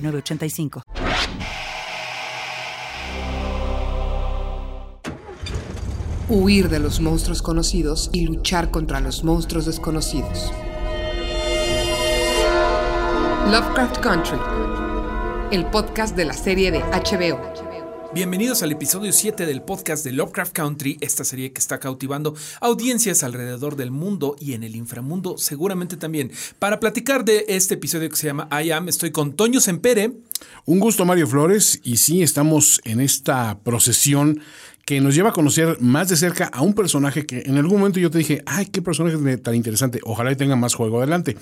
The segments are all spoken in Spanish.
985. Huir de los monstruos conocidos y luchar contra los monstruos desconocidos. Lovecraft Country, el podcast de la serie de HBO. Bienvenidos al episodio 7 del podcast de Lovecraft Country, esta serie que está cautivando audiencias alrededor del mundo y en el inframundo seguramente también. Para platicar de este episodio que se llama I Am, estoy con Toño Sempere. Un gusto Mario Flores y sí, estamos en esta procesión que nos lleva a conocer más de cerca a un personaje que en algún momento yo te dije, ay, qué personaje tan interesante, ojalá y tenga más juego adelante.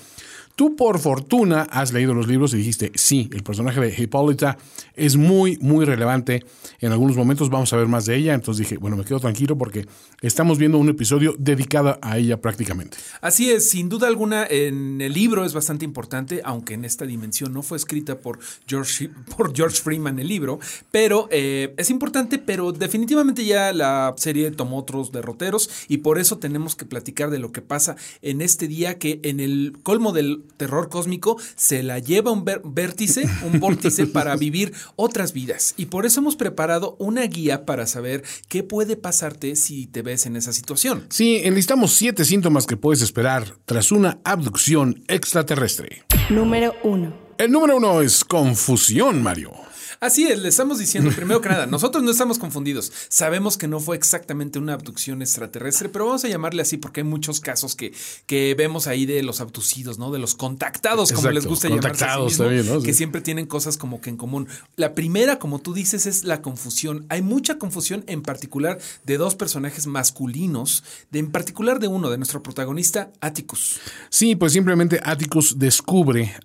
Tú por fortuna has leído los libros y dijiste, sí, el personaje de Hipólita es muy, muy relevante. En algunos momentos vamos a ver más de ella. Entonces dije, bueno, me quedo tranquilo porque estamos viendo un episodio dedicado a ella prácticamente. Así es, sin duda alguna, en el libro es bastante importante, aunque en esta dimensión no fue escrita por George, por George Freeman el libro, pero eh, es importante, pero definitivamente ya la serie tomó otros derroteros y por eso tenemos que platicar de lo que pasa en este día que en el colmo del terror cósmico se la lleva un vértice, un vórtice para vivir otras vidas. Y por eso hemos preparado una guía para saber qué puede pasarte si te ves en esa situación. Sí, enlistamos siete síntomas que puedes esperar tras una abducción extraterrestre. Número uno. El número uno es confusión, Mario. Así es, le estamos diciendo primero que nada, nosotros no estamos confundidos. Sabemos que no fue exactamente una abducción extraterrestre, pero vamos a llamarle así porque hay muchos casos que, que vemos ahí de los abducidos, ¿no? De los contactados, como les gusta contactados llamarse también, ¿no? que siempre tienen cosas como que en común. La primera, como tú dices, es la confusión. Hay mucha confusión en particular de dos personajes masculinos, de, en particular de uno, de nuestro protagonista, Atticus. Sí, pues simplemente Atticus descubre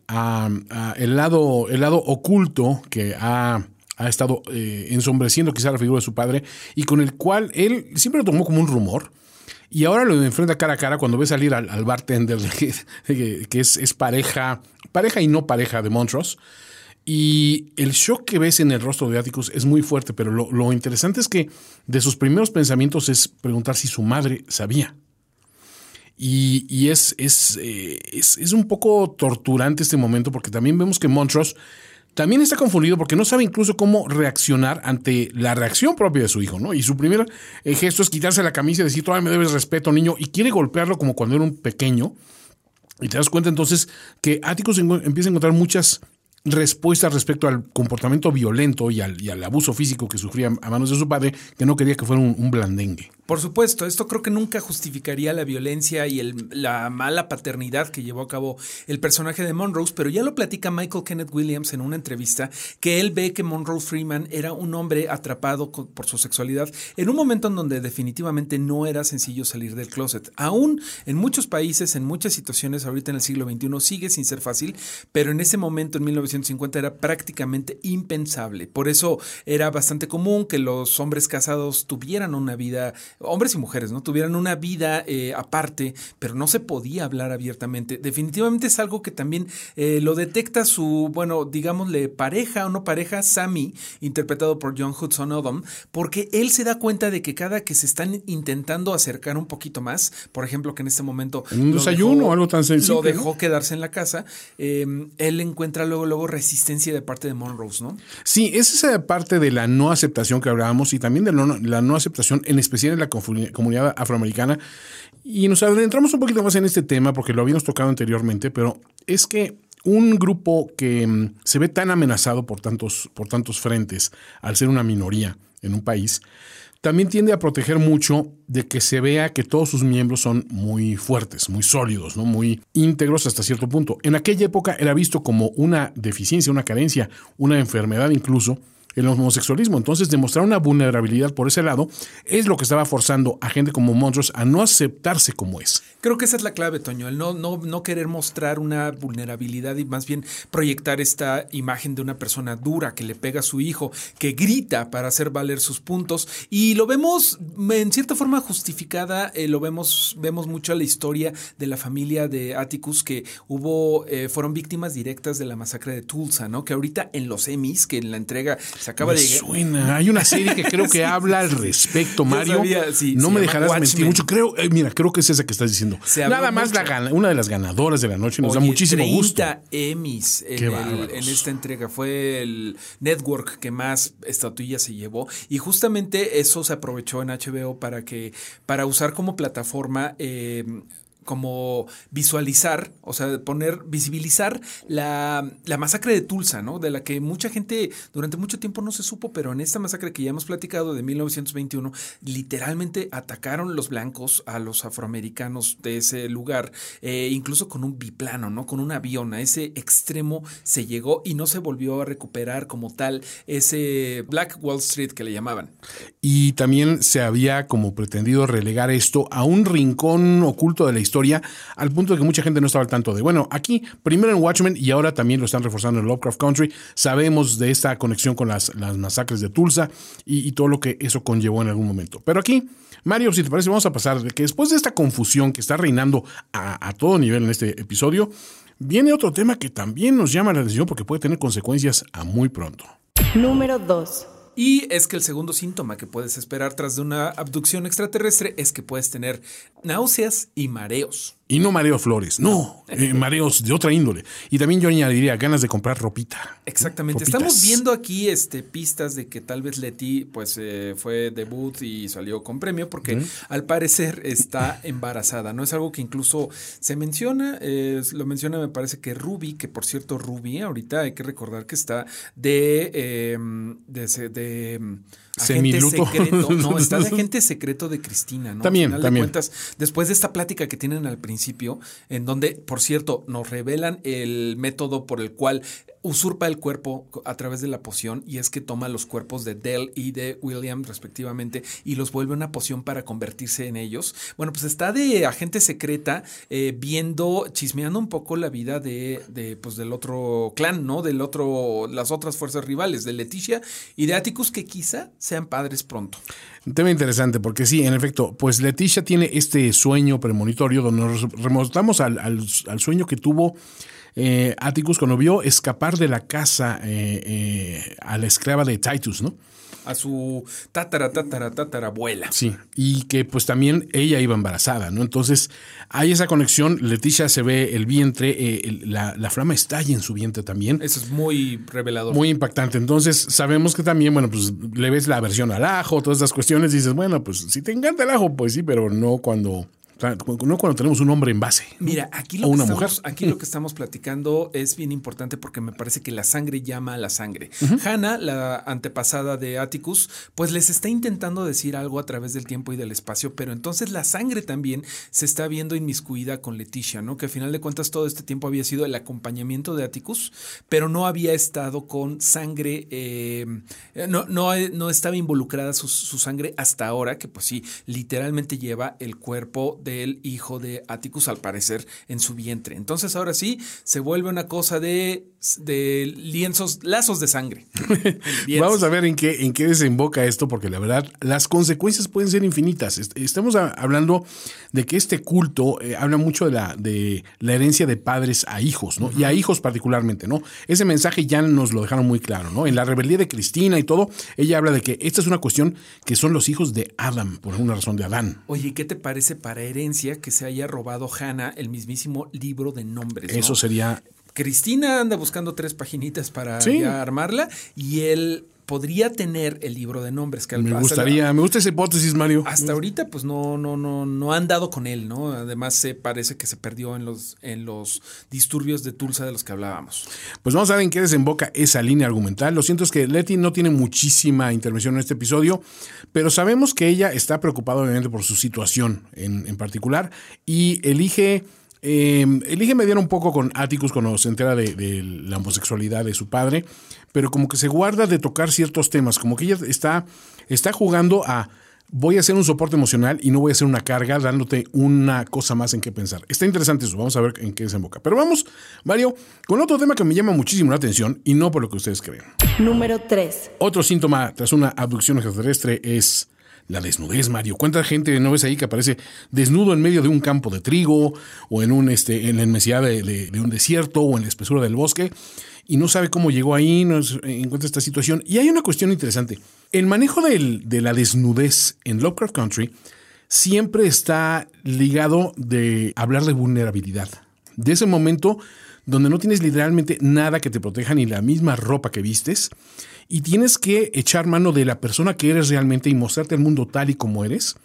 el, lado, el lado oculto que ha ha, estado eh, ensombreciendo quizá la figura de su padre y con el cual él siempre lo tomó como un rumor. Y ahora lo enfrenta cara a cara cuando ve salir al, bartender que, es, pareja, pareja y no pareja de Montrose. Y el shock que ves en el rostro de Atticus es muy fuerte, pero lo, interesante es que de sus primeros pensamientos es preguntar si su madre sabía. Y, es, es, eh, es, es, un poco torturante este momento porque también vemos que Montrose también está confundido porque no sabe incluso cómo reaccionar ante la reacción propia de su hijo, ¿no? Y su primer eh, gesto es quitarse la camisa y decir, todavía me debes respeto, niño, y quiere golpearlo como cuando era un pequeño. Y te das cuenta entonces que Atticus empieza a encontrar muchas respuestas respecto al comportamiento violento y al, abuso físico que sufría a manos de su padre, que no quería que fuera un blandengue. Por supuesto, esto creo que nunca justificaría la violencia y la mala paternidad que llevó a cabo el personaje de Monrose, pero ya lo platica Michael Kenneth Williams en una entrevista, que él ve que Monrose Freeman era un hombre atrapado por su sexualidad en un momento en donde definitivamente no era sencillo salir del closet. Aún en muchos países, en muchas situaciones, ahorita en el siglo XXI sigue sin ser fácil, pero en ese momento, en 1950, era prácticamente impensable. Por eso era bastante común que los hombres casados tuvieran una vida hombres y mujeres, ¿no? Tuvieran una vida eh, aparte, pero no se podía hablar abiertamente. Definitivamente es algo que también eh, lo detecta su, bueno, digámosle pareja o no pareja, Sammy, interpretado por John Hudson Odom, porque él se da cuenta de que cada que se están intentando acercar un poquito más, por ejemplo, que en este momento... En un desayuno o algo tan sencillo. Lo dejó quedarse en la casa, em, él encuentra luego, luego resistencia de parte de Monrose, ¿no? Sí, es esa parte de la no aceptación que hablábamos y también de la no aceptación, en especial en la comunidad afroamericana. Y nos adentramos un poquito más en este tema porque lo habíamos tocado anteriormente, pero es que un grupo que mm, se ve tan amenazado por tantos, por tantos frentes al ser una minoría en un país, también tiende a proteger mucho de que se vea que todos sus miembros son muy fuertes, muy sólidos, ¿no? muy íntegros hasta cierto punto. En aquella época era visto como una deficiencia, una carencia, una enfermedad incluso, el homosexualismo. Entonces, demostrar una vulnerabilidad por ese lado es lo que estaba forzando a gente como Montrose a no aceptarse como es. Creo que esa es la clave, Toño, el no, no, no querer mostrar una vulnerabilidad y más bien proyectar esta imagen de una persona dura que le pega a su hijo, que grita para hacer valer sus puntos. Y lo vemos en cierta forma justificada, eh, lo vemos, vemos mucho la historia de la familia de Atticus que hubo, eh, fueron víctimas directas de la masacre de Tulsa, ¿no? Que ahorita en los Emmys, que en la entrega se acaba Me de suena. Hay una serie que creo que Sí, habla al respecto, Mario. sabía, sí, no me dejarás mentir mucho. Creo, eh, mira, creo que es esa que estás diciendo. Nada más la mucho. gana- una de las ganadoras de la noche nos da muchísimo 30 gusto. Emmys en, el- en esta entrega. Fue el network que más estatuillas se llevó. Y justamente eso se aprovechó en HBO para que, para usar como plataforma. eh, como visualizar, o sea, poner, visibilizar la, la masacre de Tulsa, ¿no? De la que mucha gente durante mucho tiempo no se supo, pero en esta masacre que ya hemos platicado de 1921, literalmente atacaron los blancos a los afroamericanos de ese lugar, eh, incluso con un biplano, ¿no? Con un avión. A ese extremo se llegó y no se volvió a recuperar como tal ese Black Wall Street que le llamaban. Y también se había como pretendido relegar esto a un rincón oculto de la historia, al punto de que mucha gente no estaba al tanto de, bueno, aquí primero en Watchmen y ahora también lo están reforzando en Lovecraft Country, sabemos de esta conexión con las, las masacres de Tulsa y, todo lo que eso conllevó en algún momento. Pero aquí, Mario, si te parece, vamos a pasar de que después de esta confusión que está reinando a, a todo nivel en este episodio, viene otro tema que también nos llama la atención porque puede tener consecuencias a muy pronto. Número 2. Y es que el segundo síntoma que puedes esperar tras de una abducción extraterrestre es que puedes tener náuseas y mareos. Y no mareo flores, no, eh, mareos de otra índole. Y también yo añadiría ganas de comprar ropita. Exactamente. Ropitas. Estamos viendo aquí este, pistas de que tal vez Leti pues, eh, fue debut y salió con premio porque al parecer está embarazada. No es algo que incluso se menciona. eh, lo menciona, me parece que Ruby, que por cierto, Ruby, ahorita hay que recordar que está de. eh, de, de, agente Semiluto. secreto. No, está de agente secreto de Cristina, ¿no? También, Al final de también. cuentas, después de esta plática que tienen al principio, en donde, por cierto, nos revelan el método por el cual usurpa el cuerpo a través de la poción y es que toma los cuerpos de Dell y de William respectivamente y los vuelve una poción para convertirse en ellos. Bueno, pues está de agente secreta eh, viendo, chismeando un poco la vida de, de, pues del otro clan, ¿no? Del otro, las otras fuerzas rivales, de Leticia y de Atticus que quizá sean padres pronto. Tema interesante, porque sí, en efecto, pues Leticia tiene este sueño premonitorio donde nos remontamos al- al sueño que tuvo eh, Atticus cuando vio escapar de la casa eh, eh, a la esclava de Titus, ¿no? A su tatara, tatara, tatara abuela. Sí, y que pues también ella iba embarazada, ¿no? Entonces hay esa conexión, Leticia se ve el vientre, eh, el- la, la flama estalla en su vientre también. Eso es muy revelador. Muy impactante. Entonces, sabemos que también, bueno, pues le ves la versión al ajo, todas estas cuestiones, dices, bueno, pues si te encanta el ajo, pues sí, pero no cuando, no cuando tenemos un hombre en base. Mira, aquí O lo, que una estamos, mujer. aquí lo que estamos platicando es bien importante porque me parece que la sangre llama a la sangre. Hannah, la antepasada de Atticus, pues les está intentando decir algo a través del tiempo y del espacio, pero entonces la sangre también se está viendo inmiscuida con Leticia, ¿no? Que al final de cuentas todo este tiempo había sido el acompañamiento de Atticus, pero no había estado con sangre, eh, no, no, no estaba involucrada su, su sangre hasta ahora, que pues sí, literalmente lleva el cuerpo del hijo de Atticus, al parecer, en su vientre. Entonces ahora sí, se vuelve una cosa de, de lienzos, lazos de sangre. Vamos a ver en qué, en qué desemboca esto, porque la verdad, las consecuencias pueden ser infinitas. Est- Estamos hablando de que este culto eh, habla mucho de la, de la herencia de padres a hijos, ¿no? Y a hijos particularmente, ¿no? Ese mensaje ya nos lo dejaron muy claro, ¿no? En la rebeldía de Cristina y todo, ella habla de que esta es una cuestión que son los hijos de Adam, por alguna razón de Adán. Oye, ¿qué te parece para herencia que se haya robado Hannah el mismísimo libro de nombres? ¿no? Eso sería Cristina anda buscando tres paginitas para Sí. armarla y él podría tener el libro de nombres que al- Me gustaría, me gusta esa hipótesis, Mario. Hasta ahorita, pues no, no, no, no han dado con él, ¿no? Además, se parece que se perdió en los, en los disturbios de Tulsa de los que hablábamos. Pues vamos a ver en qué desemboca esa línea argumental. Lo cierto es que Letty no tiene muchísima intervención en este episodio, pero sabemos que ella está preocupada obviamente por su situación en, en particular y elige, eh, elige mediar un poco con Atticus cuando se entera de, de la homosexualidad de su padre, pero como que se guarda de tocar ciertos temas, como que ella está, está jugando a voy a hacer un soporte emocional y no voy a hacer una carga dándote una cosa más en qué pensar. Está interesante eso, vamos a ver en qué desemboca. Pero vamos, Mario, con otro tema que me llama muchísimo la atención y no por lo que ustedes creen. Número 3. Otro síntoma tras una abducción extraterrestre es la desnudez, Mario. ¿Cuánta gente no ves ahí que aparece desnudo en medio de un campo de trigo o en, un, este, en la inmensidad de, un desierto o en la espesura del bosque? y no sabe cómo llegó ahí, no encuentra esta situación. Y hay una cuestión interesante. El manejo de la desnudez en Lovecraft Country siempre está ligado de hablar de vulnerabilidad. De ese momento donde no tienes literalmente nada que te proteja ni la misma ropa que vistes y tienes que echar mano de la persona que eres realmente y mostrarte al mundo tal y como eres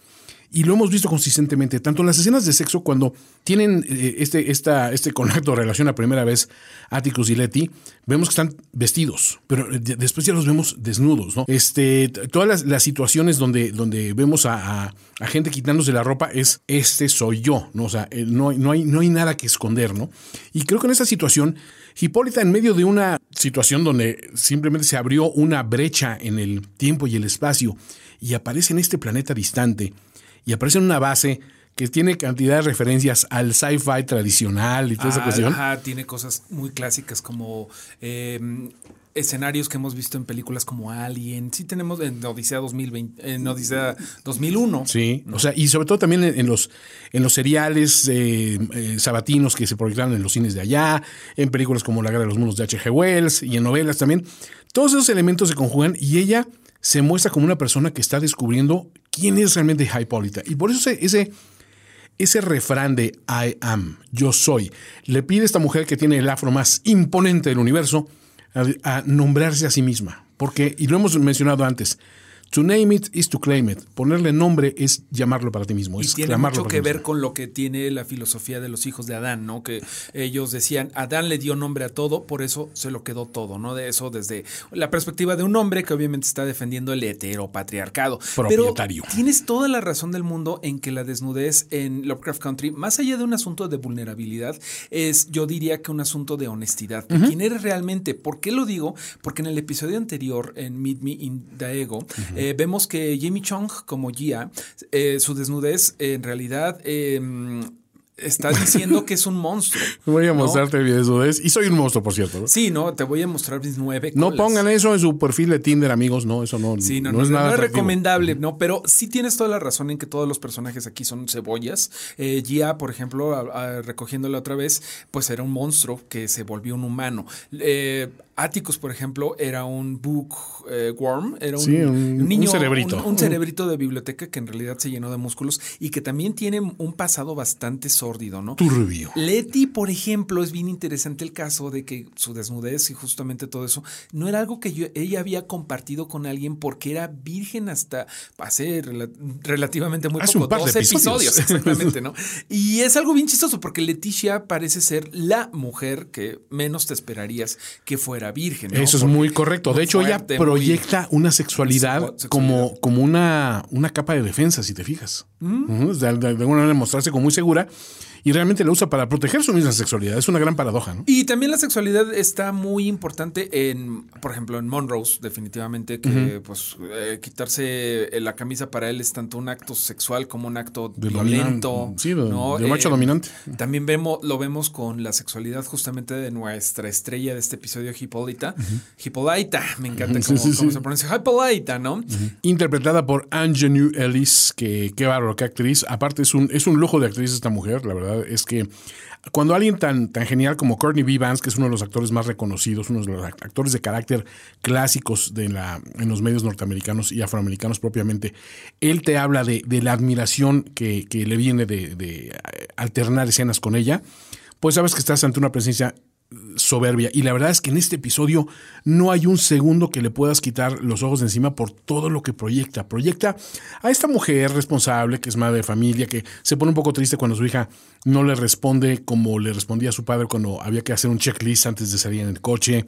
y lo hemos visto consistentemente, tanto en las escenas de sexo cuando tienen eh, este, esta, este contacto relación la primera vez, Atticus y Letty, vemos que están vestidos, pero eh, después ya los vemos desnudos, ¿no? Este, todas las, situaciones donde, donde vemos a, gente quitándose la ropa es, este soy yo, ¿no? O sea, eh, no, no, hay, no hay nada que esconder, ¿no? Y creo que en esta situación, Hipólita, en medio de una situación donde simplemente se abrió una brecha en el tiempo y el espacio y aparece en este planeta distante, y aparece en una base que tiene cantidad de referencias al sci-fi tradicional y toda esa cuestión. Ajá, tiene cosas muy clásicas como em, escenarios que hemos visto en películas como Alien. Sí tenemos en Odisea 2020, en Odisea 2001. Sí, o sea, y sobre todo también en, los en los seriales eh, eh, sabatinos que se proyectaron en los cines de allá, en películas como La Guerra de los Mundos de H.G. Wells y en novelas también. Todos esos elementos se conjugan y ella se muestra como una persona que está descubriendo quién es realmente Hipólita. Y por eso ese, ese refrán de I am, yo soy, le pide a esta mujer que tiene el afro más imponente del universo a, nombrarse a sí misma. Porque, y lo hemos mencionado antes, To name it is to claim it. Ponerle nombre es llamarlo para ti mismo. Y tiene mucho que ver con lo que tiene la filosofía de los hijos de Adán, ¿no? Que ellos decían, Adán le dio nombre a todo, por eso se lo quedó todo, ¿no? De eso desde la perspectiva de un hombre que obviamente está defendiendo el heteropatriarcado. Propietario. Pero tienes toda la razón del mundo en que la desnudez en Lovecraft Country, más allá de un asunto de vulnerabilidad, es, yo diría que un asunto de honestidad. ¿Quién eres realmente? ¿Por qué lo digo? Porque en el episodio anterior, en Meet Me in Daego, eh, vemos que Jimmy Chung, como Gia, eh, su desnudez en realidad em, está diciendo que es un monstruo. Voy a mostrarte mi desnudez. Y soy un monstruo, por cierto. Sí, no, te voy a mostrar mis nueve. No pongan eso en su perfil de Tinder, amigos. No, eso no, sí, no, es nada. No es recomendable, ¿no? Pero sí tienes toda la razón en que todos los personajes aquí son cebollas. Eh, Gia, por ejemplo, recogiéndola otra vez, pues era un monstruo que se volvió un humano. Eh, Atticus, por ejemplo, era un bookworm, eh, era un, niño, un cerebrito. Un, cerebrito de biblioteca que en realidad se llenó de músculos y que también tiene un pasado bastante sórdido, ¿no? Turbio. Letty, por ejemplo, es bien interesante el caso de que su desnudez y justamente todo eso no era algo que ella había compartido con alguien porque era virgen hasta hace relativamente muy poco, dos episodios. exactamente, ¿no? Y es algo bien chistoso porque Leticia parece ser la mujer que menos te esperarías que fuera virgen. Eso es muy correcto. De hecho, ella proyecta una sexualidad, como, como una, una capa de defensa, si te fijas. Mm. de, alguna manera mostrarse como muy segura y realmente la usa para proteger su misma sexualidad. Es una gran paradoja, ¿no? Y también la sexualidad está muy importante en, por ejemplo, en Monrose, definitivamente, que pues eh, quitarse la camisa para él es tanto un acto sexual como un acto violento. Sí, de, macho eh, dominante. También vemos, lo vemos con la sexualidad justamente de nuestra estrella de este episodio, Hipólita. Hipólita, me encanta cómo, se pronuncia. Hipólita, ¿no? Interpretada por Angelou Ellis, que qué bárbaro, qué actriz. Aparte es un, es un lujo de actriz esta mujer, la verdad es que cuando alguien tan, tan genial como Courtney B. Que es uno de los actores más reconocidos, uno de los actores de carácter clásicos de la, en los medios norteamericanos y afroamericanos propiamente, él te habla de, la admiración que, le viene de, de alternar escenas con ella, pues sabes que estás ante una presencia soberbia. Y la verdad es que en este episodio no hay un segundo que le puedas quitar los ojos de encima por todo lo que proyecta. Proyecta a esta mujer responsable, que es madre de familia, que se pone un poco triste cuando su hija no le responde como le respondía a su padre cuando había que hacer un checklist antes de salir en el coche.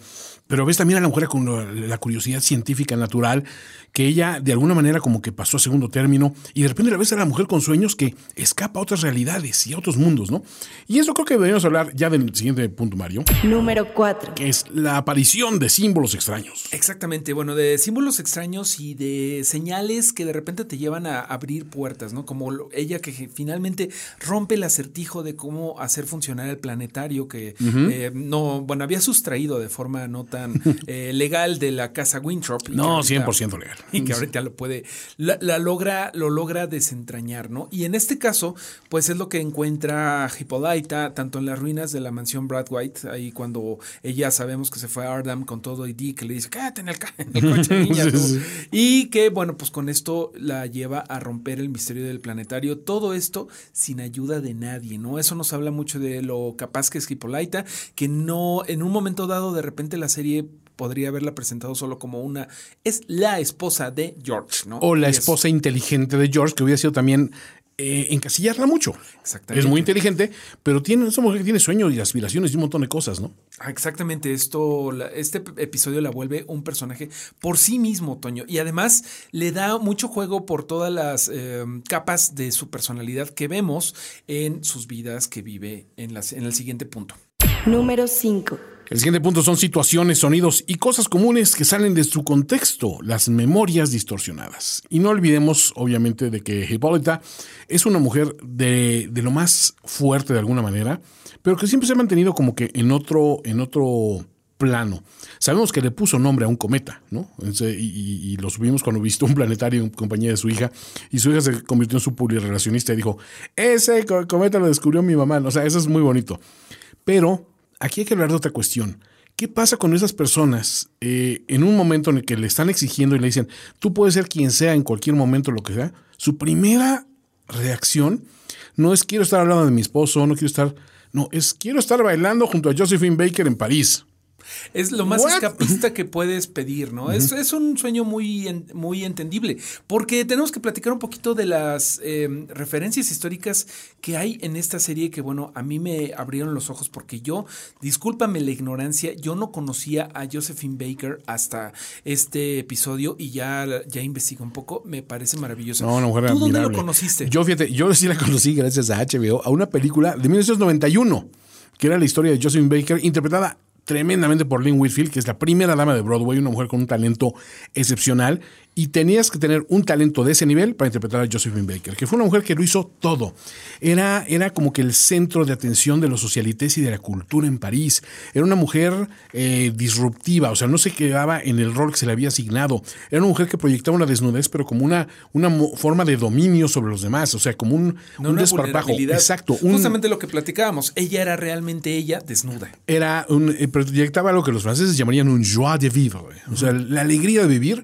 Pero ves también a la mujer con la curiosidad científica natural, que ella de alguna manera como que pasó a segundo término, y de repente la ves a la mujer con sueños que escapa a otras realidades y a otros mundos, ¿no? Y eso creo que deberíamos hablar ya del siguiente punto, Mario. Número 4. Que es la aparición de símbolos extraños. Exactamente, bueno, de símbolos extraños y de señales que de repente te llevan a abrir puertas, ¿no? Como ella que finalmente rompe el acertijo de cómo hacer funcionar el planetario que eh, no, bueno, había sustraído de forma no tan eh, legal de la casa Winthrop. No, 100% legal. Y que ahorita lo puede, la, logra, lo logra desentrañar, ¿no? Y en este caso, pues es lo que encuentra Hippolyta, tanto en las ruinas de la mansión Brad White, ahí cuando ella sabemos que se fue a Ardham con todo y Dick le dice, cállate en el, coche, niña. Y que, bueno, pues con esto la lleva a romper el misterio del planetario. Todo esto sin ayuda de nadie, ¿no? Eso nos habla mucho de lo capaz que es Hippolyta, que no, en un momento dado, de repente la serie podría haberla presentado solo como una. Es la esposa de George, ¿no? O la esposa inteligente de George, que hubiera sido también eh, encasillarla mucho. Exactamente. Es muy inteligente, pero tiene, esa mujer que tiene sueños y aspiraciones y un montón de cosas, ¿no? Ah, exactamente. Esto, este episodio la vuelve un personaje por sí mismo, Toño. Y además le da mucho juego por todas las eh, capas de su personalidad que vemos en sus vidas que vive en, las, en el siguiente punto. Número 5. El siguiente punto son situaciones, sonidos y cosas comunes que salen de su contexto, las memorias distorsionadas. Y no olvidemos, obviamente, de que Hipólita es una mujer de, lo más fuerte de alguna manera, pero que siempre se ha mantenido como que en otro, en otro plano. Sabemos que le puso nombre a un cometa, ¿no? Y, lo subimos cuando visitó un planetario en compañía de su hija, y su hija se convirtió en su publirelacionista y dijo, ese cometa lo descubrió mi mamá. O sea, eso es muy bonito. Pero aquí hay que hablar de otra cuestión. ¿Qué pasa con esas personas eh, en un momento en el que le están exigiendo y le dicen, tú puedes ser quien sea en cualquier momento, lo que sea? Su primera reacción no es quiero estar hablando de mi esposo, no quiero estar, no, es quiero estar bailando junto a Josephine Baker en París. Es lo más escapista que puedes pedir, ¿no? es, es, un sueño muy, muy entendible, porque tenemos que platicar un poquito de las em, referencias históricas que hay en esta serie que, bueno, a mí me abrieron los ojos porque yo, discúlpame la ignorancia, yo no conocía a Josephine Baker hasta este episodio y ya, ya investigué un poco, me parece maravilloso. No, mujer ¿Tú dónde lo conociste? Yo, fíjate, yo sí la conocí gracias a HBO, a una película de 1991 que era la historia de Josephine Baker, interpretada tremendamente por Lynn Whitfield, que es la primera dama de Broadway, una mujer con un talento excepcional y tenías que tener un talento de ese nivel para interpretar a Josephine Baker, que fue una mujer que lo hizo todo. Era, era como que el centro de atención de los socialites y de la cultura en París. Era una mujer eh, disruptiva, o sea, no se quedaba en el rol que se le había asignado. Era una mujer que proyectaba una desnudez, pero como una, una forma de dominio sobre los demás, o sea, como un, un desparpajo. Exacto. Justamente lo que platicábamos, ella era realmente ella desnuda. Era un, eh, proyectaba lo que los franceses llamarían un joie de vivre, o sea, la alegría de vivir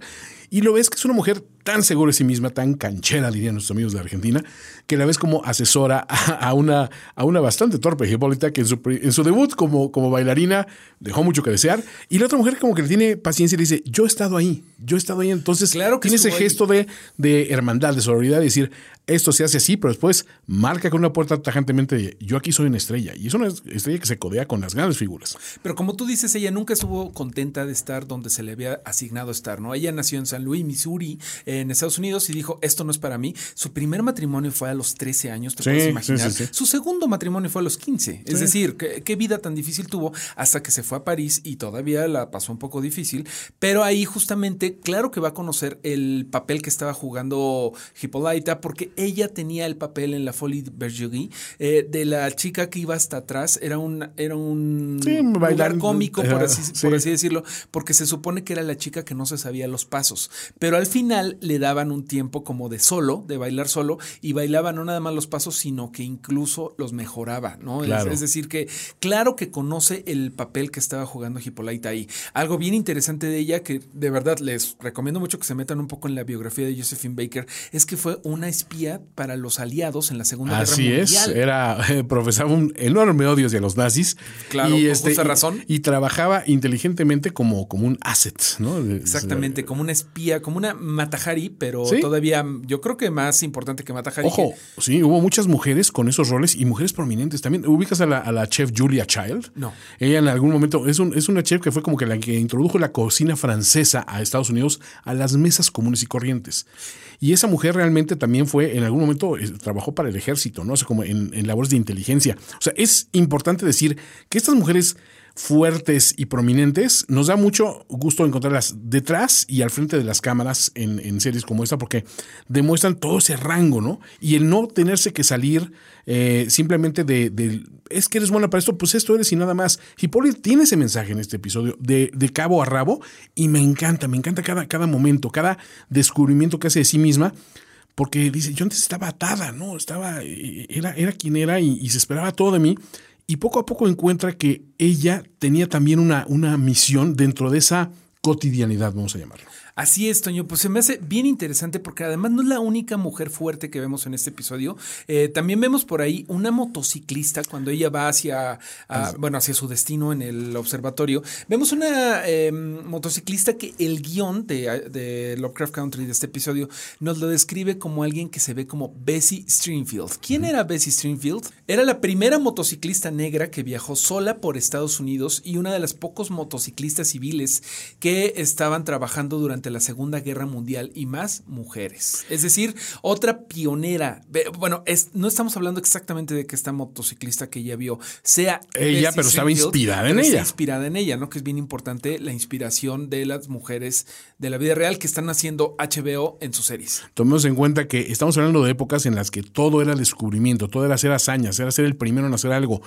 y lo ves que es una mujer tan segura de sí misma, tan canchera, dirían nuestros amigos de Argentina, que la ves como asesora a, una, a una bastante torpe Hipólita que en su, en su debut como, como bailarina dejó mucho que desear. Y la otra mujer como que le tiene paciencia y le dice, yo he estado ahí, yo he estado ahí. Entonces claro que tiene ese gesto de, de hermandad, de solidaridad, de decir, esto se hace así, pero después marca con una puerta tajantemente, yo aquí soy una estrella. Y es una estrella que se codea con las grandes figuras. Pero como tú dices, ella nunca estuvo contenta de estar donde se le había asignado estar, ¿no? Ella nació en San Luis, Missouri, en Estados Unidos, y dijo, esto no es para mí. Su primer matrimonio fue a los 13 años, te puedes imaginar. Su segundo matrimonio fue a los 15. Es decir, ¿qué, qué vida tan difícil tuvo hasta que se fue a París y todavía la pasó un poco difícil. Pero ahí justamente, claro que va a conocer el papel que estaba jugando Hippolyta, porque ella tenía el papel en la Folie Bergerie eh, de la chica que iba hasta atrás. Era un, era un lugar cómico, por así, por así decirlo, porque se supone que era la chica que no se sabía los pasos. Pero al final le daban un tiempo como de solo, de bailar solo, y bailaba no nada más los pasos, sino que incluso los mejoraba, ¿no? Es, decir, que claro que conoce el papel que estaba jugando Hippolyta ahí. Algo bien interesante de ella, que de verdad les recomiendo mucho que se metan un poco en la biografía de Josephine Baker, es que fue una espía para los aliados en la Segunda Guerra Mundial. Así es, era, eh, profesaba un enorme odio hacia los nazis. Claro, y, este, razón. Y, trabajaba inteligentemente como, como un asset, ¿no? Exactamente, como una espía, como una Matajari, pero todavía yo creo que más importante que Matajari. Ojo, sí, hubo muchas mujeres con esos roles y mujeres prominentes también. ¿Ubicas a la, chef Julia Child? No. Ella en algún momento, es, un, es una chef que fue como que la que introdujo la cocina francesa a Estados Unidos a las mesas comunes y corrientes. Y esa mujer realmente también fue, en algún momento, eh, trabajó para el ejército, ¿no? O sea, como en, labores de inteligencia. O sea, es importante decir que estas mujeres fuertes y prominentes, nos da mucho gusto encontrarlas detrás y al frente de las cámaras en, en series como esta porque demuestran todo ese rango, ¿no? Y el no tenerse que salir eh, simplemente de, es que eres buena para esto, pues esto eres y nada más. Hipólito tiene ese mensaje en este episodio de, de cabo a rabo y me encanta, me encanta cada, cada momento, cada descubrimiento que hace de sí misma porque dice, yo antes estaba atada, ¿no? Estaba, era, era quien era y, se esperaba todo de mí. Y poco a poco encuentra que ella tenía también una, una misión dentro de esa cotidianidad, vamos a llamarlo. Así es, Toño. Pues se me hace bien interesante porque además no es la única mujer fuerte que vemos en este episodio. Eh, también vemos por ahí una motociclista cuando ella va hacia, a, bueno, hacia su destino en el observatorio. Vemos una eh, motociclista que el guion de, de, Lovecraft Country de este episodio nos lo describe como alguien que se ve como Bessie Stringfield. ¿Quién uh -huh. era Bessie Stringfield? Era la primera motociclista negra que viajó sola por Estados Unidos y una de las pocos motociclistas civiles que estaban trabajando durante la Segunda Guerra Mundial y más mujeres. Es decir, otra pionera. Bueno, es, no estamos hablando exactamente de que esta motociclista que ella vio sea ella, pero estaba inspirada en ella. inspirada en ella, ¿no? Que es bien importante la inspiración de las mujeres de la vida real que están haciendo HBO en sus series. Tomemos en cuenta que estamos hablando de épocas en las que todo era descubrimiento, todo era hacer hazañas, era ser el primero en hacer algo.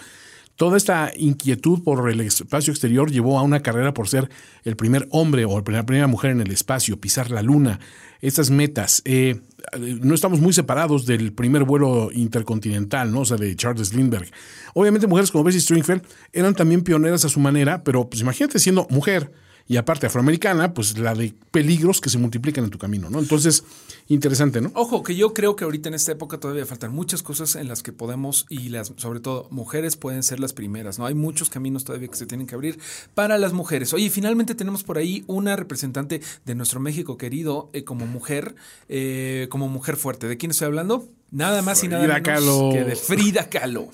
Toda esta inquietud por el espacio exterior llevó a una carrera por ser el primer hombre o la primera mujer en el espacio, pisar la luna, estas metas. Eh, no estamos muy separados del primer vuelo intercontinental, ¿no? O sea, de Charles Lindbergh. Obviamente mujeres como Bessie Stringfield eran también pioneras a su manera, pero pues imagínate siendo mujer y aparte afroamericana, pues la de peligros que se multiplican en tu camino, ¿no? Entonces, interesante, ¿no? Ojo, que yo creo que ahorita en esta época todavía faltan muchas cosas en las que podemos, y las, sobre todo, mujeres pueden ser las primeras, ¿no? Hay muchos caminos todavía que se tienen que abrir para las mujeres. Oye, finalmente tenemos por ahí una representante de nuestro México querido eh, como mujer, eh, como mujer fuerte. ¿De quién estoy hablando? Nada más Frida y nada menos Kahlo. que de Frida Kahlo.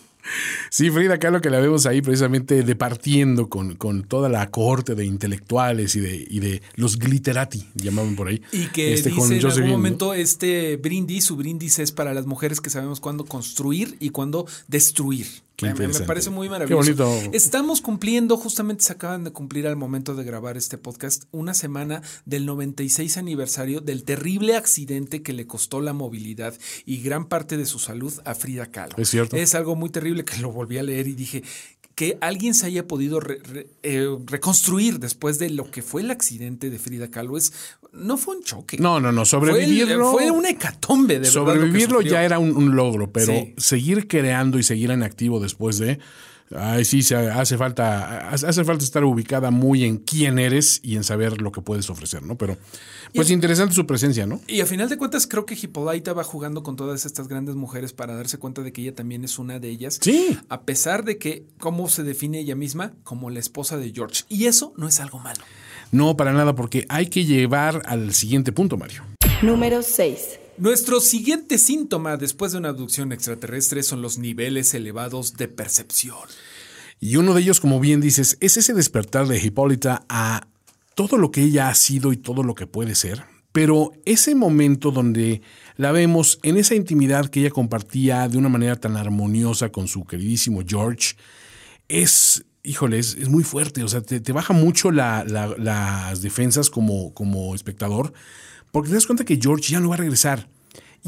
Sí, Frida Kahlo, que la vemos ahí precisamente departiendo con, con toda la cohorte de intelectuales y de, y de los glitterati, llamaban por ahí. Y que Este, dice con en algún momento este brindis, su brindis es para las mujeres que sabemos cuándo construir y cuándo destruir. Qué Me- me, parece muy Qué maravilloso. bonito. Estamos cumpliendo, justamente se acaban de cumplir al momento de grabar este podcast, una semana del 96 aniversario del terrible accidente que le costó la movilidad y gran parte de su salud a Frida Kahlo. Es cierto. Es algo muy terrible que lo volví a leer y dije que alguien se haya podido re- re- eh, reconstruir después de lo que fue el accidente de Frida Kahlo es no fue un choque. No, no, no, Fue, el- sobrevivirlo. fue una hecatombe, de sobrevivirlo ya era un, un logro, pero Sí. seguir creando y seguir en activo después de. Ay, sí, se hace falta, hace falta estar ubicada muy en quién eres y en saber lo que puedes ofrecer, ¿no? Pero, pues Y- interesante su presencia, ¿no? Y a final de cuentas, creo que Hippolyta va jugando con todas estas grandes mujeres para darse cuenta de que ella también es una de ellas. Sí. A pesar de que, ¿cómo se define ella misma? Como la esposa de George. Y eso no es algo malo. No, para nada, porque hay que llevar al siguiente punto, Mario. Número 6. Nuestro siguiente síntoma después de una abducción extraterrestre son los niveles elevados de percepción. Y uno de ellos, como bien dices, es ese despertar de Hipólita a todo lo que ella ha sido y todo lo que puede ser. Pero ese momento donde la vemos en esa intimidad que ella compartía de una manera tan armoniosa con su queridísimo George, es, híjole, es, es muy fuerte. O sea, te, baja mucho la- la- las defensas como, como espectador, porque te das cuenta que George ya no va a regresar.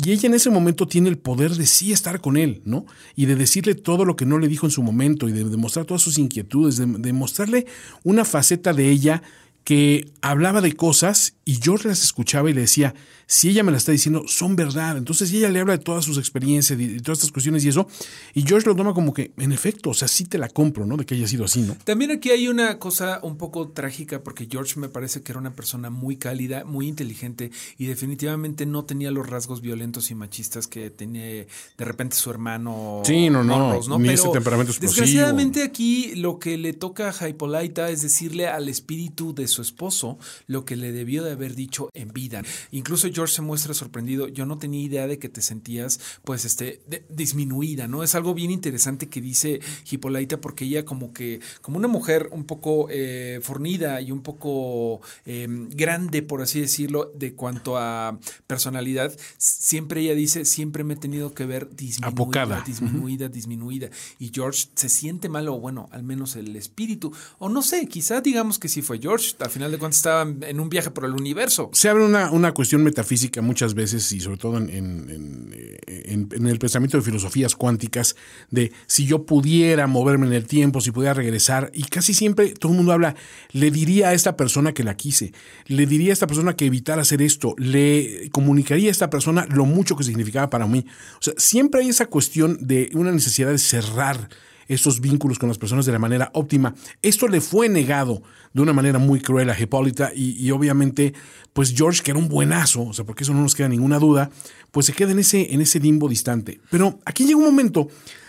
Y ella en ese momento tiene el poder de sí estar con él, ¿no? Y de decirle todo lo que no le dijo en su momento y de demostrar todas sus inquietudes, de, de mostrarle una faceta de ella que hablaba de cosas y George las escuchaba y le decía, si ella me la está diciendo, son verdad. Entonces ella le habla de todas sus experiencias y de todas estas cuestiones y eso. Y George lo toma como que, en efecto, o sea, sí te la compro, ¿no? De que haya sido así, ¿no? También aquí hay una cosa un poco trágica porque George me parece que era una persona muy cálida, muy inteligente y definitivamente no tenía los rasgos violentos y machistas que tenía de repente su hermano. Sí, no, no, Monrose, ni ese temperamento explosivo. Desgraciadamente aquí lo que le toca a Hippolyta es decirle al espíritu de su esposo lo que le debió de haber dicho en vida. Incluso George se muestra sorprendido. Yo no tenía idea de que te sentías, pues, este, disminuida, ¿no? Es algo bien interesante que dice Hippolyta porque ella como que, como una mujer un poco eh, fornida y un poco em, grande, por así decirlo, de cuanto a personalidad, siempre ella dice, siempre me he tenido que ver disminuida, disminuida, disminuida. Y George se siente mal, o bueno, al menos el espíritu, o no sé, quizá digamos que sí fue George, al final de cuentas estaba en un viaje por el universo. Se abre una, una cuestión metafísica muchas veces y sobre todo en, en, el pensamiento de filosofías cuánticas de si yo pudiera moverme en el tiempo, si pudiera regresar, y casi siempre todo el mundo habla, le diría a esta persona que la quise, le diría a esta persona que evitara hacer esto, le comunicaría a esta persona lo mucho que significaba para mí. O sea, siempre hay esa cuestión de una necesidad de cerrar esos vínculos con las personas de la manera óptima. Esto le fue negado de una manera muy cruel a Hipólita y, obviamente, pues George, que era un buenazo, o sea, porque eso no nos queda ninguna duda, pues se queda en ese, en ese limbo distante. Pero aquí llega un momento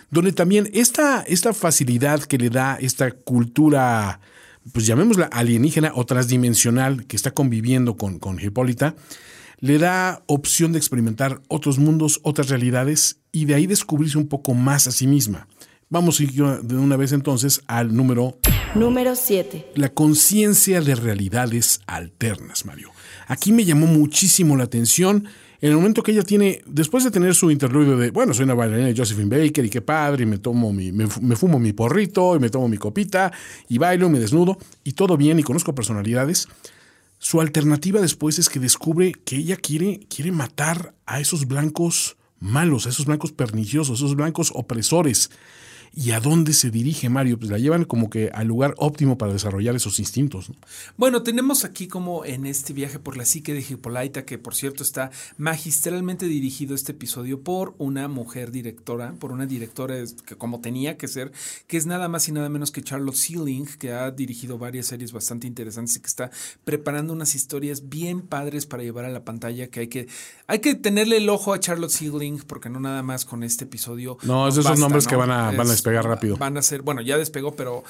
donde también esta, esta facilidad que le da esta cultura, pues llamémosla alienígena o transdimensional que está conviviendo con, con Hipólita, le da opción de experimentar otros mundos, otras realidades y de ahí descubrirse un poco más a sí misma. Vamos a ir de una vez entonces al número... Número 7. La conciencia de realidades alternas, Mario. Aquí me llamó muchísimo la atención en el momento que ella tiene, después de tener su interludio de, bueno, soy una bailarina de Josephine Baker y qué padre, y me tomo mi, me, fumo mi porrito y me tomo mi copita y bailo y me desnudo y todo bien y conozco personalidades. Su alternativa después es que descubre que ella quiere, quiere matar a esos blancos malos, a esos blancos perniciosos, a esos blancos opresores. ¿Y a dónde se dirige Mario? Pues la llevan como que al lugar óptimo para desarrollar esos instintos. Bueno, tenemos aquí como en este viaje por la psique de Hippolyta, que por cierto está magistralmente dirigido este episodio por una mujer directora, por una directora que como tenía que ser, que es nada más y nada menos que Charlotte Sealing, que ha dirigido varias series bastante interesantes y que está preparando unas historias bien padres para llevar a la pantalla, que hay que, hay que tenerle el ojo a Charlotte Sealing, porque no nada más con este episodio. No, esos son nombres que van a, van a despegar rápido. Van a ser, bueno, ya despegó, pero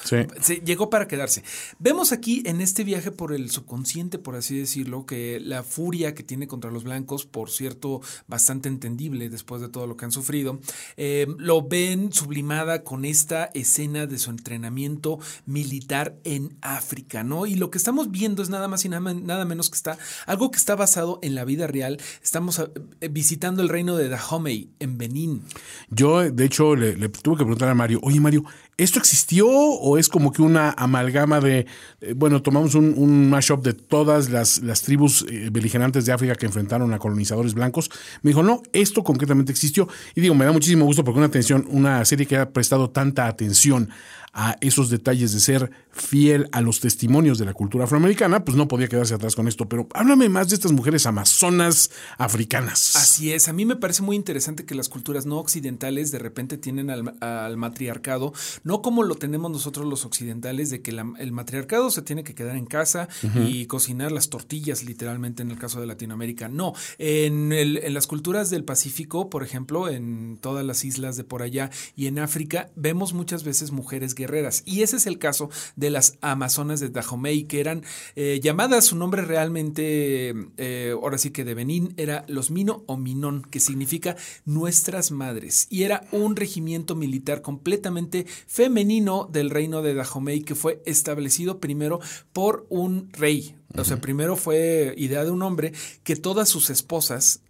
llegó para quedarse. Vemos aquí en este viaje por el subconsciente, por así decirlo, que la furia que tiene contra los blancos, por cierto, bastante entendible después de todo lo que han sufrido, eh, lo ven sublimada con esta escena de su entrenamiento militar en África, ¿no? Y lo que estamos viendo es nada más y nada, nada menos que está algo que está basado en la vida real. Estamos eh, visitando el reino de Dahomey en Benín. Yo, de hecho, le, le tuve que preguntar a Mario, oye Mario, ¿esto existió o es como que una amalgama de, eh, bueno, tomamos un, mashup de todas las, las tribus eh, beligerantes de África que enfrentaron a colonizadores blancos? Me dijo, no, esto concretamente existió. Y digo, me da muchísimo gusto porque una atención, una serie que ha prestado tanta atención a esos detalles de ser fiel a los testimonios de la cultura afroamericana, pues no podía quedarse atrás con esto. Pero háblame más de estas mujeres amazonas africanas. Así es, a mí me parece muy interesante que las culturas no occidentales de repente tienen al, matriarcado, no como lo tenemos nosotros los occidentales, de que el matriarcado se tiene que quedar en casa y cocinar las tortillas, literalmente en el caso de Latinoamérica. No, en, en las culturas del Pacífico, por ejemplo, en todas las islas de por allá y en África, vemos muchas veces mujeres guerreras. Y ese es el caso de las Amazonas de Dahomey, que eran eh, llamadas, su nombre realmente, eh, ahora sí que de Benín, era los Mino o Minón, que significa nuestras madres. Y era un regimiento militar completamente femenino del reino de Dahomey, que fue establecido primero por un rey. O sea, primero fue idea de un hombre que todas sus esposas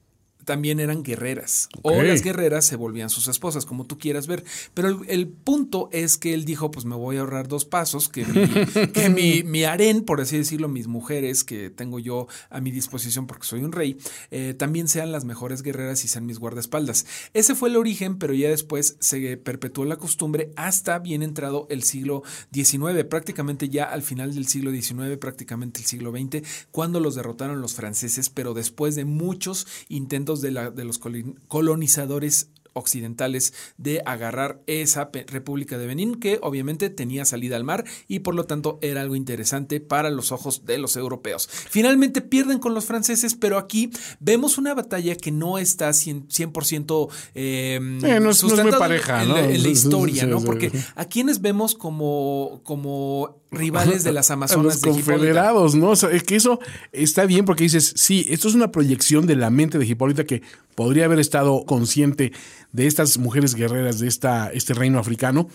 también eran guerreras. O las guerreras se volvían sus esposas, como tú quieras ver. Pero el, punto es que él dijo, pues me voy a ahorrar dos pasos, que mi, que mi, mi harén, por así decirlo, mis mujeres que tengo yo a mi disposición porque soy un rey, eh, también sean las mejores guerreras y sean mis guardaespaldas. Ese fue el origen, pero ya después se perpetuó la costumbre hasta bien entrado el siglo XIX, prácticamente ya al final del siglo XIX, prácticamente el siglo XX, cuando los derrotaron los franceses, pero después de muchos intentos de, la, de los colonizadores occidentales de agarrar esa República de Benín que obviamente tenía salida al mar y por lo tanto era algo interesante para los ojos de los europeos. Finalmente pierden con los franceses, pero aquí vemos una batalla que no está 100%, eh, eh, no, es, pareja, en, la, historia, ¿no? Porque a quienes vemos como, como rivales de las a Amazonas los de Hipólita. confederados, ¿no? O sea, es que eso está bien porque dices, sí, esto es una proyección de la mente de Hipólita que podría haber estado consciente de estas mujeres guerreras de esta, este reino africano,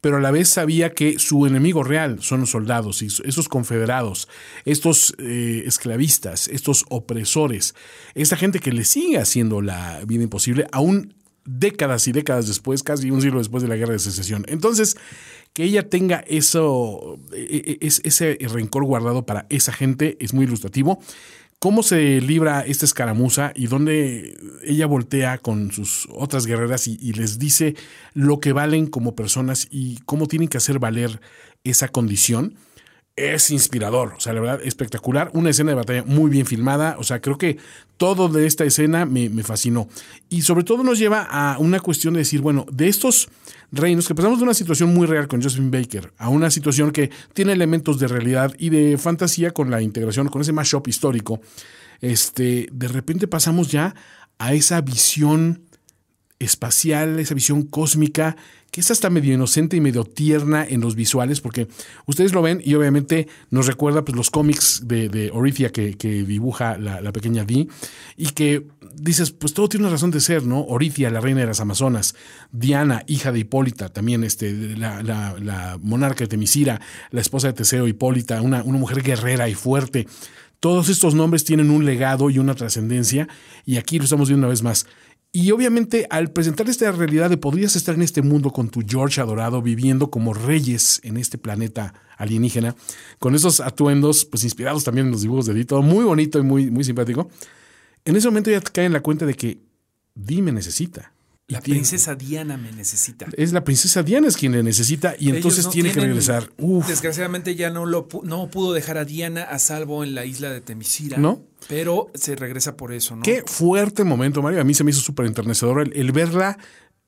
pero a la vez sabía que su enemigo real son los soldados, y esos confederados, estos eh, esclavistas, estos opresores, esta gente que le sigue haciendo la vida imposible, aún décadas y décadas después, casi un siglo después de la guerra de secesión. Entonces, que ella tenga eso, e- e- es- ese rencor guardado para esa gente es muy ilustrativo. ¿Cómo se libra esta escaramuza y dónde ella voltea con sus otras guerreras y, y les dice lo que valen como personas y cómo tienen que hacer valer esa condición? Es inspirador, o sea, la verdad, espectacular. Una escena de batalla muy bien filmada, o sea, creo que todo de esta escena me, me fascinó. Y sobre todo nos lleva a una cuestión de decir, bueno, de estos reinos, que pasamos de una situación muy real con Josephine Baker a una situación que tiene elementos de realidad y de fantasía con la integración, con ese mashup histórico, este, de repente pasamos ya a esa visión espacial, esa visión cósmica, que es hasta medio inocente y medio tierna en los visuales, porque ustedes lo ven y obviamente nos recuerda pues, los cómics de, de Orithia que, que dibuja la, la pequeña Dee, y que dices, pues todo tiene una razón de ser, ¿no? Orithia, la reina de las Amazonas, Diana, hija de Hipólita, también este, la, la- monarca de Temisira, la esposa de Teseo, Hipólita, una, una mujer guerrera y fuerte. Todos estos nombres tienen un legado y una trascendencia, y aquí lo estamos viendo una vez más. Y obviamente al presentar esta realidad de podrías estar en este mundo con tu George adorado, viviendo como reyes en este planeta alienígena, con esos atuendos, pues inspirados también en los dibujos de Dito, muy bonito y muy, muy simpático. En ese momento ya te cae en la cuenta de que Di me necesita. La tiene- princesa Diana me necesita. Es la princesa Diana es quien le necesita y entonces no tiene que regresar. Uf. Desgraciadamente ya no lo no pudo dejar a Diana a salvo en la isla de Temisira. ¿No? Pero se regresa por eso, ¿no? Qué fuerte momento, Mario. A mí se me hizo súper enternecedor el, el verla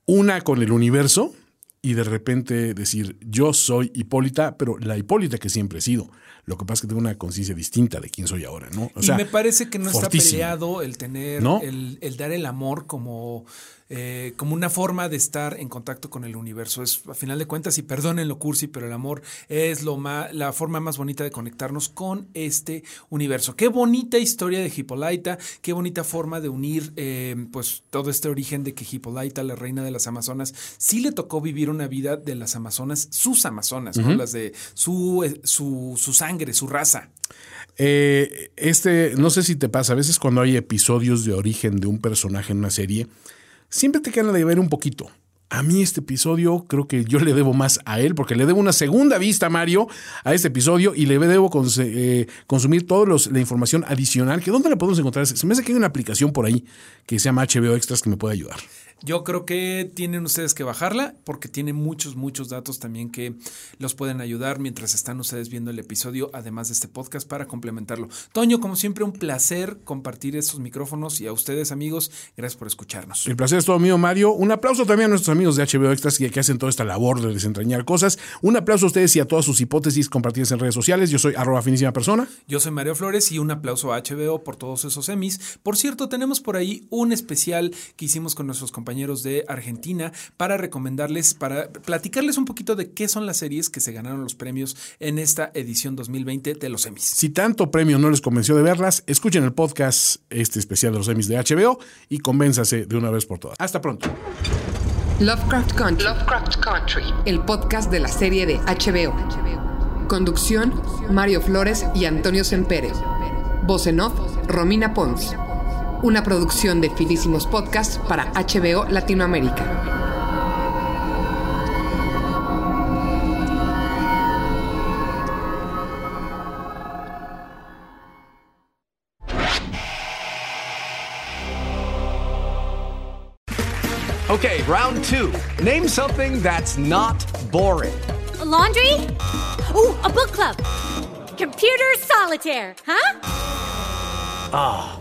una con el universo y de repente decir, yo soy Hipólita, pero la Hipólita que siempre he sido. Lo que pasa es que tengo una conciencia distinta de quién soy ahora, ¿no? O y me parece que no está peleado el tener, ¿No? el, el dar el amor como, eh, como una forma de estar en contacto con el universo. Es, a final de cuentas, y perdonen lo cursi, pero el amor es lo ma- la forma más bonita de conectarnos con este universo. Qué bonita historia de Hippolyta, qué bonita forma de unir eh, pues todo este origen de que Hippolyta, la reina de las Amazonas, sí le tocó vivir una vida de las Amazonas, sus Amazonas, ¿no? Las de su, eh, su, su sangre, su raza. Eh, este, no sé si te pasa, a veces cuando hay episodios de origen de un personaje en una serie, siempre te quedan de ver un poquito. A mí este episodio creo que yo le debo más a él, porque le debo una segunda vista, Mario, a este episodio y le debo cons- eh, consumir toda la información adicional. que ¿Dónde la podemos encontrar? Se me hace que hay una aplicación por ahí que se llama HBO Extras que me puede ayudar. Yo creo que tienen ustedes que bajarla porque tiene muchos, muchos datos también que los pueden ayudar mientras están ustedes viendo el episodio, además de este podcast, para complementarlo. Toño, como siempre, un placer compartir estos micrófonos y a ustedes, amigos, gracias por escucharnos. El placer es todo mío, Mario. Un aplauso también a nuestros amigos de HBO Extras que, que hacen toda esta labor de desentrañar cosas. Un aplauso a ustedes y a todas sus hipótesis compartidas en redes sociales. Yo soy arroba finísima persona. Yo soy Mario Flores y un aplauso a HBO por todos esos Emmys. Por cierto, tenemos por ahí un especial que hicimos con nuestros compañeros de Argentina para recomendarles, para platicarles un poquito de qué son las series que se ganaron los premios en esta edición 2020 de los Emmys. Si tanto premio no les convenció de verlas, escuchen el podcast, este especial de los Emmys de HBO y convénzase de una vez por todas. Hasta pronto. Lovecraft Country. El podcast de la serie de HBO. Conducción: Mario Flores y Antonio Sempere. Voz en off: Romina Pons. Una producción de Finísimos Podcast para HBO Latinoamérica. Okay, round two. Name something that's not boring. A laundry? Ooh, a book club. Computer solitaire, huh?